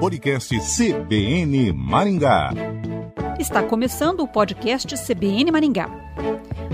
Podcast CBN Maringá. Está começando o podcast CBN Maringá.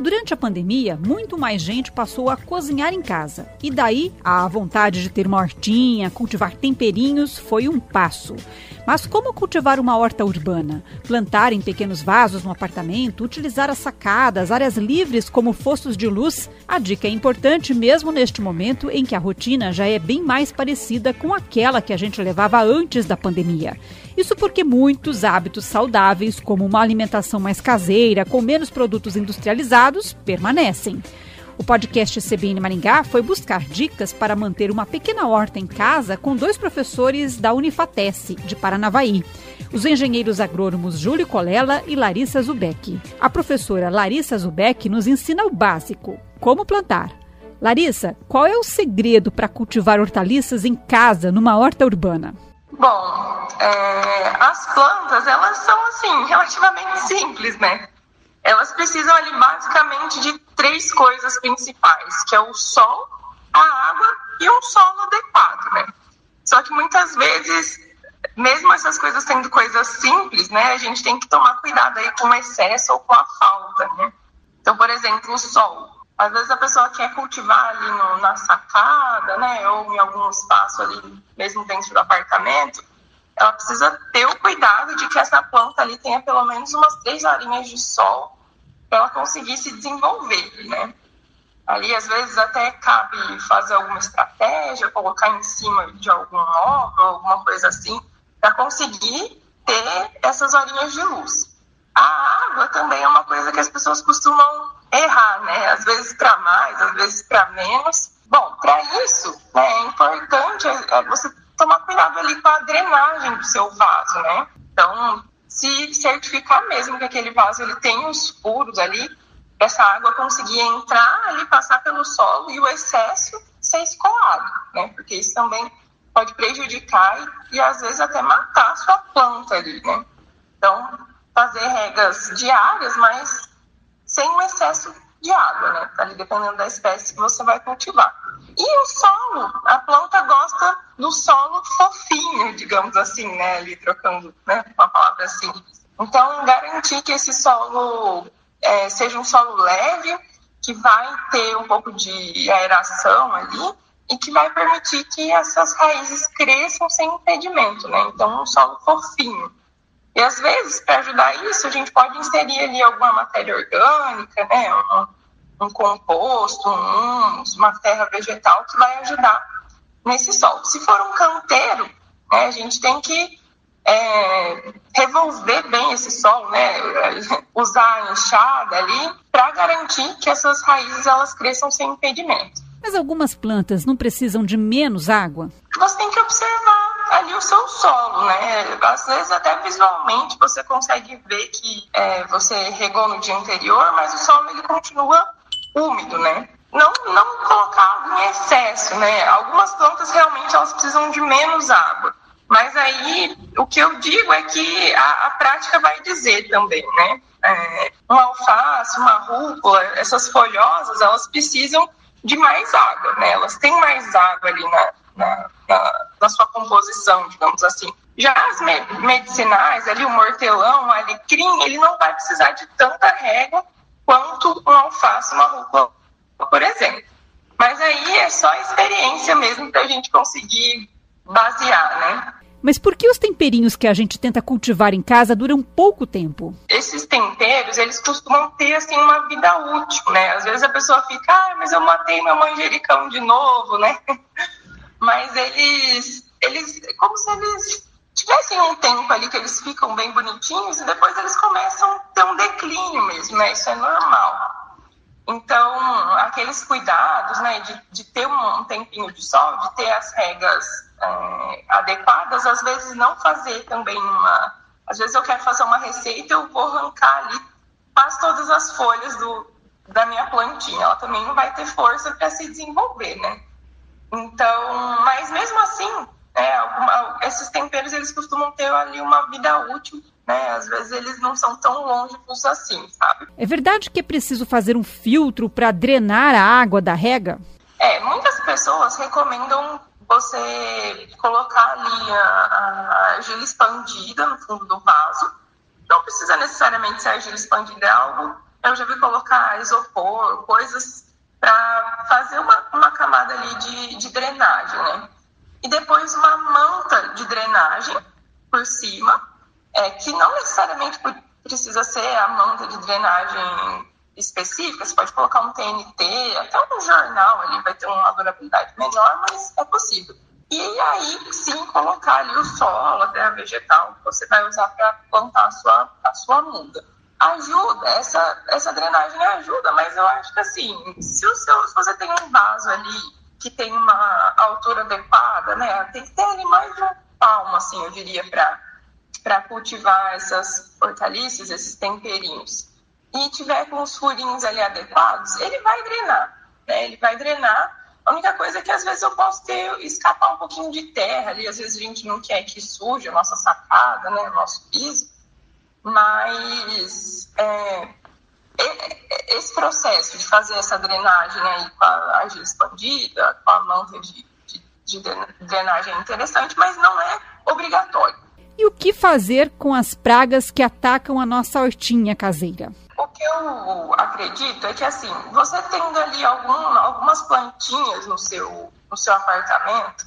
Durante a pandemia, muito mais gente passou a cozinhar em casa. E daí, a vontade de ter uma hortinha, cultivar temperinhos foi um passo. Mas como cultivar uma horta urbana? Plantar em pequenos vasos no apartamento, utilizar as sacadas, áreas livres como fostos de luz? A dica é importante mesmo neste momento em que a rotina já é bem mais parecida com aquela que a gente levava antes da pandemia. Isso porque muitos hábitos saudáveis, como uma alimentação mais caseira, com menos produtos industrializados, permanecem. O podcast CBN Maringá foi buscar dicas para manter uma pequena horta em casa com dois professores da Unifatesse, de Paranavaí. Os engenheiros agrônomos Júlio Colela e Larissa Zubeck. A professora Larissa Zubeck nos ensina o básico: como plantar. Larissa, qual é o segredo para cultivar hortaliças em casa, numa horta urbana? Bom, é, as plantas, elas são, assim, relativamente simples, né? Elas precisam ali basicamente de três coisas principais, que é o sol, a água e um solo adequado, né? Só que muitas vezes, mesmo essas coisas sendo coisas simples, né, a gente tem que tomar cuidado aí com o excesso ou com a falta, né? Então, por exemplo, o sol. Às vezes a pessoa quer cultivar ali no, na sacada, né, ou em algum espaço ali, mesmo dentro do apartamento, ela precisa ter o cuidado de que essa planta ali tenha pelo menos umas três horinhas de sol para ela conseguir se desenvolver, né? Ali, às vezes, até cabe fazer alguma estratégia, colocar em cima de algum móvel, alguma coisa assim, para conseguir ter essas horinhas de luz. A água também é uma coisa que as pessoas costumam errar, né? Às vezes para mais, às vezes para menos. Bom, para isso, né, é importante é, é você tomar cuidado ali com a drenagem do seu vaso, né? Certificar mesmo que aquele vaso ele tem os furos ali, essa água conseguir entrar ali, passar pelo solo e o excesso ser escoado, né? Porque isso também pode prejudicar e, e às vezes até matar a sua planta ali, né? Então, fazer regas diárias, mas sem o excesso de água, né? Ali dependendo da espécie que você vai cultivar. E o solo, a planta gosta do solo fofinho, digamos assim, né? Ali trocando né? uma palavra assim. Então, garantir que esse solo é, seja um solo leve, que vai ter um pouco de aeração ali e que vai permitir que essas raízes cresçam sem impedimento, né? Então, um solo fofinho. E às vezes, para ajudar isso, a gente pode inserir ali alguma matéria orgânica, né? Um, um composto, um, uma terra vegetal que vai ajudar nesse solo. Se for um canteiro, né, a gente tem que é, revolver bem esse solo, né? Usar a enxada ali para garantir que essas raízes elas cresçam sem impedimento. Mas algumas plantas não precisam de menos água? Você tem que observar ali o seu solo, né? Às vezes até visualmente você consegue ver que é, você regou no dia anterior, mas o solo ele continua úmido, né? Não, não colocar água em excesso, né? Algumas plantas realmente elas precisam de menos água. Mas aí o que eu digo é que a, a prática vai dizer também, né? É, uma alface, uma rúcula, essas folhosas, elas precisam de mais água, né? Elas têm mais água ali na, na, na, na sua composição, digamos assim. Já as me medicinais, ali o mortelão, o alecrim, ele não vai precisar de tanta régua quanto um alface, uma rúcula, por exemplo. Mas aí é só experiência mesmo para a gente conseguir basear, né? Mas por que os temperinhos que a gente tenta cultivar em casa duram pouco tempo? Esses temperos, eles costumam ter assim uma vida útil, né? Às vezes a pessoa fica, ah, mas eu matei meu manjericão de novo, né? Mas eles, eles, como se eles tivessem um tempo ali que eles ficam bem bonitinhos e depois eles começam a ter um declínio mesmo, né? Isso é normal. Então, aqueles cuidados, né, de, de ter um tempinho de sol, de ter as regas é, adequadas, às vezes não fazer também uma. Às vezes eu quero fazer uma receita, eu vou arrancar ali quase todas as folhas do, da minha plantinha. Ela também não vai ter força para se desenvolver, né? Então, eles costumam ter ali uma vida útil, né? Às vezes eles não são tão longos assim, sabe? É verdade que é preciso fazer um filtro para drenar a água da rega? É, muitas pessoas recomendam você colocar ali a, a argila expandida no fundo do vaso. Não precisa necessariamente ser argila expandida, é algo. Eu já vi colocar isopor, coisas para fazer uma, uma camada ali de, de drenagem, né? E depois uma manta de drenagem por cima, é, que não necessariamente precisa ser a manta de drenagem específica, você pode colocar um TNT, até um jornal ali vai ter uma durabilidade melhor, mas é possível. E aí sim colocar ali o solo, a terra vegetal que você vai usar para plantar a sua, a sua muda. Ajuda, essa, essa drenagem ajuda, mas eu acho que assim, se, o seu, se você tem um vaso ali que tem uma altura adequada, né, tem que ter ali mais de palmo, assim, eu diria, para cultivar essas hortaliças, esses temperinhos. E tiver com os furinhos ali adequados, ele vai drenar, né? Ele vai drenar. A única coisa é que às vezes eu posso ter escapar um pouquinho de terra ali, às vezes a gente não quer que suje a nossa sacada, né, o nosso piso, mas é, esse processo de fazer essa drenagem aí com a argila expandida, com a manta de, de, de drenagem é interessante, mas não é obrigatório. E o que fazer com as pragas que atacam a nossa hortinha caseira? O que eu acredito é que, assim, você tendo ali algum, algumas plantinhas no seu, no seu apartamento,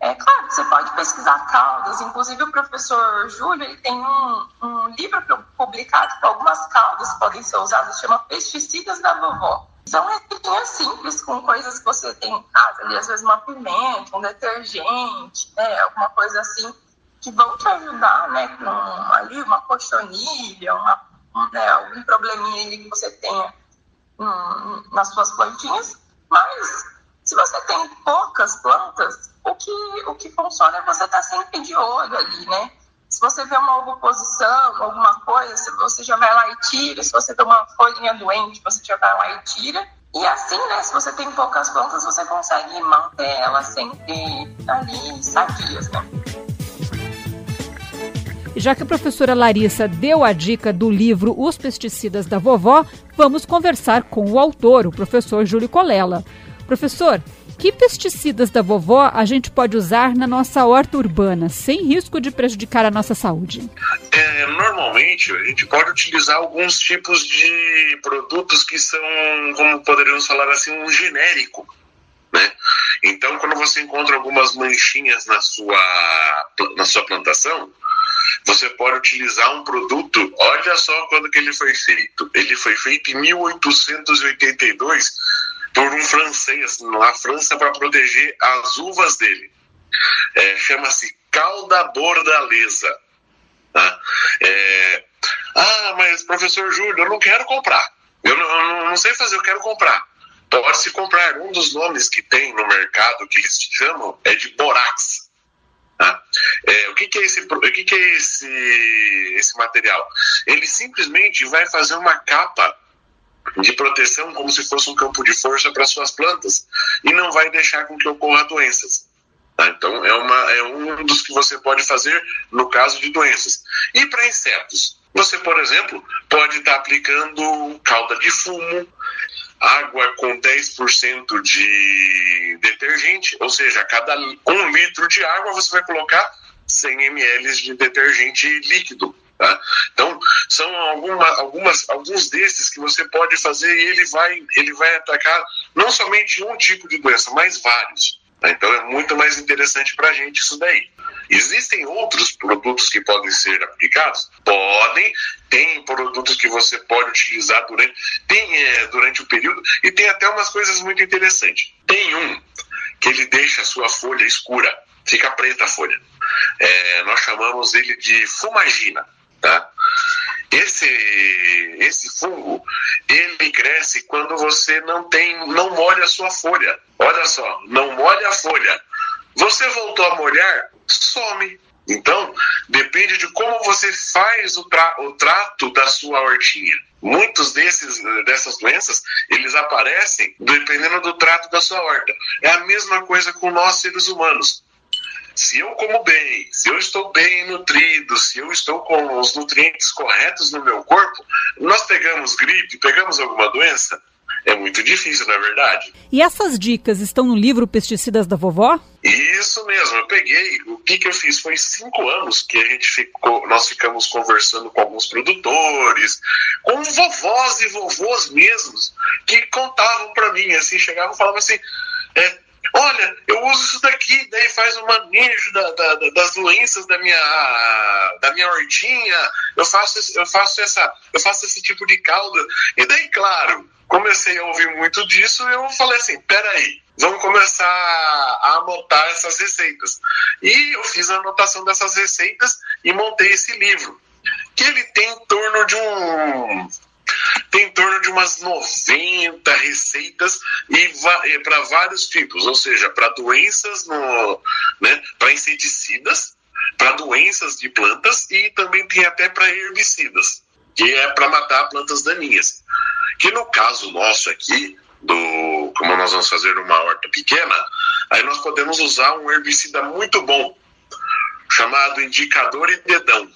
é claro que você pode pesquisar caudas. Inclusive, o professor Júlio ele tem um, um livro publicado que algumas caudas podem ser usadas, chama Pesticidas da Vovó. São receitinhas simples com coisas que você tem em casa, ali, às vezes uma pimenta, um detergente, né, alguma coisa assim, que vão te ajudar, né, com ali uma cochonilha, uma né, algum probleminha que você tenha hum, nas suas plantinhas, mas se você tem poucas plantas, o que, o que funciona é você estar tá sempre de olho ali, né? Se você vê uma oposição, alguma coisa, você já vai lá e tira. Se você vê uma folhinha doente, você já vai lá e tira. E assim, né, se você tem poucas plantas, você consegue manter elas sempre ali sadias, né? Já que a professora Larissa deu a dica do livro Os Pesticidas da Vovó, vamos conversar com o autor, o professor Júlio Colela. Professor, que pesticidas da vovó a gente pode usar na nossa horta urbana, sem risco de prejudicar a nossa saúde? É, normalmente, a gente pode utilizar alguns tipos de produtos que são, como poderíamos falar assim, um genérico. Né? Então, quando você encontra algumas manchinhas na sua, na sua plantação, você pode utilizar um produto. Olha só quando que ele foi feito. Ele foi feito em 1882 por um francês na França para proteger as uvas dele. É, Chama-se calda bordaleza. Tá? É, ah, mas professor Júlio, eu não quero comprar. Eu não, eu não sei fazer, eu quero comprar. Pode-se comprar. Um dos nomes que tem no mercado que eles chamam é de borax. Tá? É, o que, que, é, esse, o que, que é esse, esse material? Ele simplesmente vai fazer uma capa de proteção como se fosse um campo de força para suas plantas e não vai deixar com que ocorra doenças. Tá? Então é, uma, é um dos que você pode fazer no caso de doenças. E para insetos? Você, por exemplo, pode estar tá aplicando calda de fumo, água com 10% de detergente, ou seja, a cada um litro de água você vai colocar 100 ml de detergente líquido. Tá? Então, são alguma, algumas, alguns desses que você pode fazer e ele vai, ele vai atacar não somente um tipo de doença, mas vários. Tá? Então, é muito mais interessante para a gente isso daí. Existem outros produtos que podem ser aplicados? Podem. Tem produtos que você pode utilizar durante, tem, é, durante o período e tem até umas coisas muito interessantes. Tem um que ele deixa a sua folha escura, fica preta a folha. É, nós chamamos ele de fumagina. Tá? Esse, esse fungo, ele cresce quando você não tem, não molha a sua folha. Olha só, não molha a folha. Você voltou a molhar, some. Então, depende de como você faz o, tra o trato da sua hortinha. Muitos desses, dessas doenças, eles aparecem dependendo do trato da sua horta. É a mesma coisa com nós seres humanos. Se eu como bem, se eu estou bem nutrido, se eu estou com os nutrientes corretos no meu corpo, nós pegamos gripe, pegamos alguma doença? é muito difícil, não é verdade? E essas dicas estão no livro Pesticidas da Vovó? Isso mesmo, eu peguei. O que, que eu fiz? Foi cinco anos que a gente ficou, nós ficamos conversando com alguns produtores, com vovós e vovôs mesmos, que contavam para mim, assim, chegavam e falavam assim. É, Olha, eu uso isso daqui, daí faz o manejo da, da, das doenças da minha, da minha hortinha, eu faço, eu, faço essa, eu faço esse tipo de calda. E daí, claro, comecei a ouvir muito disso e eu falei assim, peraí, vamos começar a anotar essas receitas. E eu fiz a anotação dessas receitas e montei esse livro, que ele tem em torno de um tem em torno de umas 90 receitas e para vários tipos, ou seja, para doenças, no, né, para inseticidas, para doenças de plantas e também tem até para herbicidas, que é para matar plantas daninhas. Que no caso nosso aqui, do como nós vamos fazer uma horta pequena, aí nós podemos usar um herbicida muito bom, chamado indicador e dedão,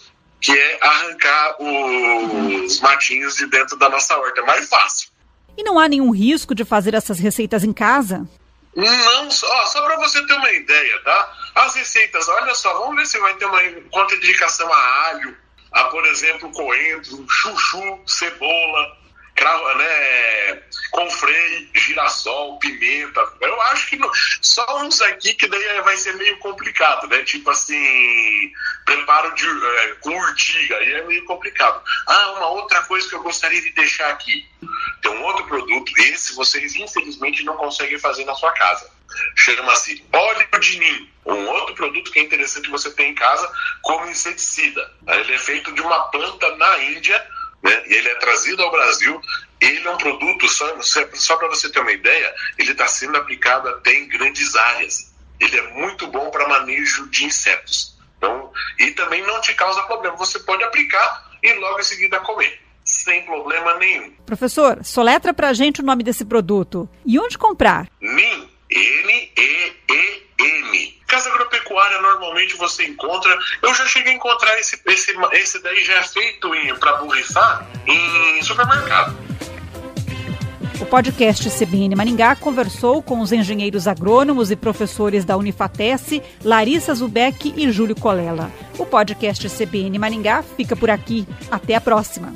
que é arrancar os matinhos de dentro da nossa horta. É mais fácil. E não há nenhum risco de fazer essas receitas em casa? Não, só, só para você ter uma ideia, tá? As receitas, olha só, vamos ver se vai ter uma contraindicação a alho, a, por exemplo, coentro, chuchu, cebola, né, com freio, girassol, pimenta. Eu acho que não, só uns aqui que daí vai ser meio complicado, né? Tipo assim, preparo de, é, com urtiga, aí é meio complicado. Ah, uma outra coisa que eu gostaria de deixar aqui. Tem um outro produto, esse vocês infelizmente não conseguem fazer na sua casa. Chama-se óleo de ninho. Um outro produto que é interessante você ter em casa como inseticida. Ele é feito de uma planta na Índia né? E ele é trazido ao Brasil. Ele é um produto, só, só para você ter uma ideia, ele está sendo aplicado até em grandes áreas. Ele é muito bom para manejo de insetos. Então, e também não te causa problema. Você pode aplicar e logo em seguida comer sem problema nenhum. Professor, soletra para a gente o nome desse produto. E onde comprar? NIM, N-E-E-M. Casa agropecuária normalmente você encontra. Eu já cheguei a encontrar esse, esse, esse daí já é feito para borrifar em supermercado. O podcast CBN Maringá conversou com os engenheiros agrônomos e professores da Unifatesse, Larissa Zubeck e Júlio Colela. O podcast CBN Maringá fica por aqui. Até a próxima.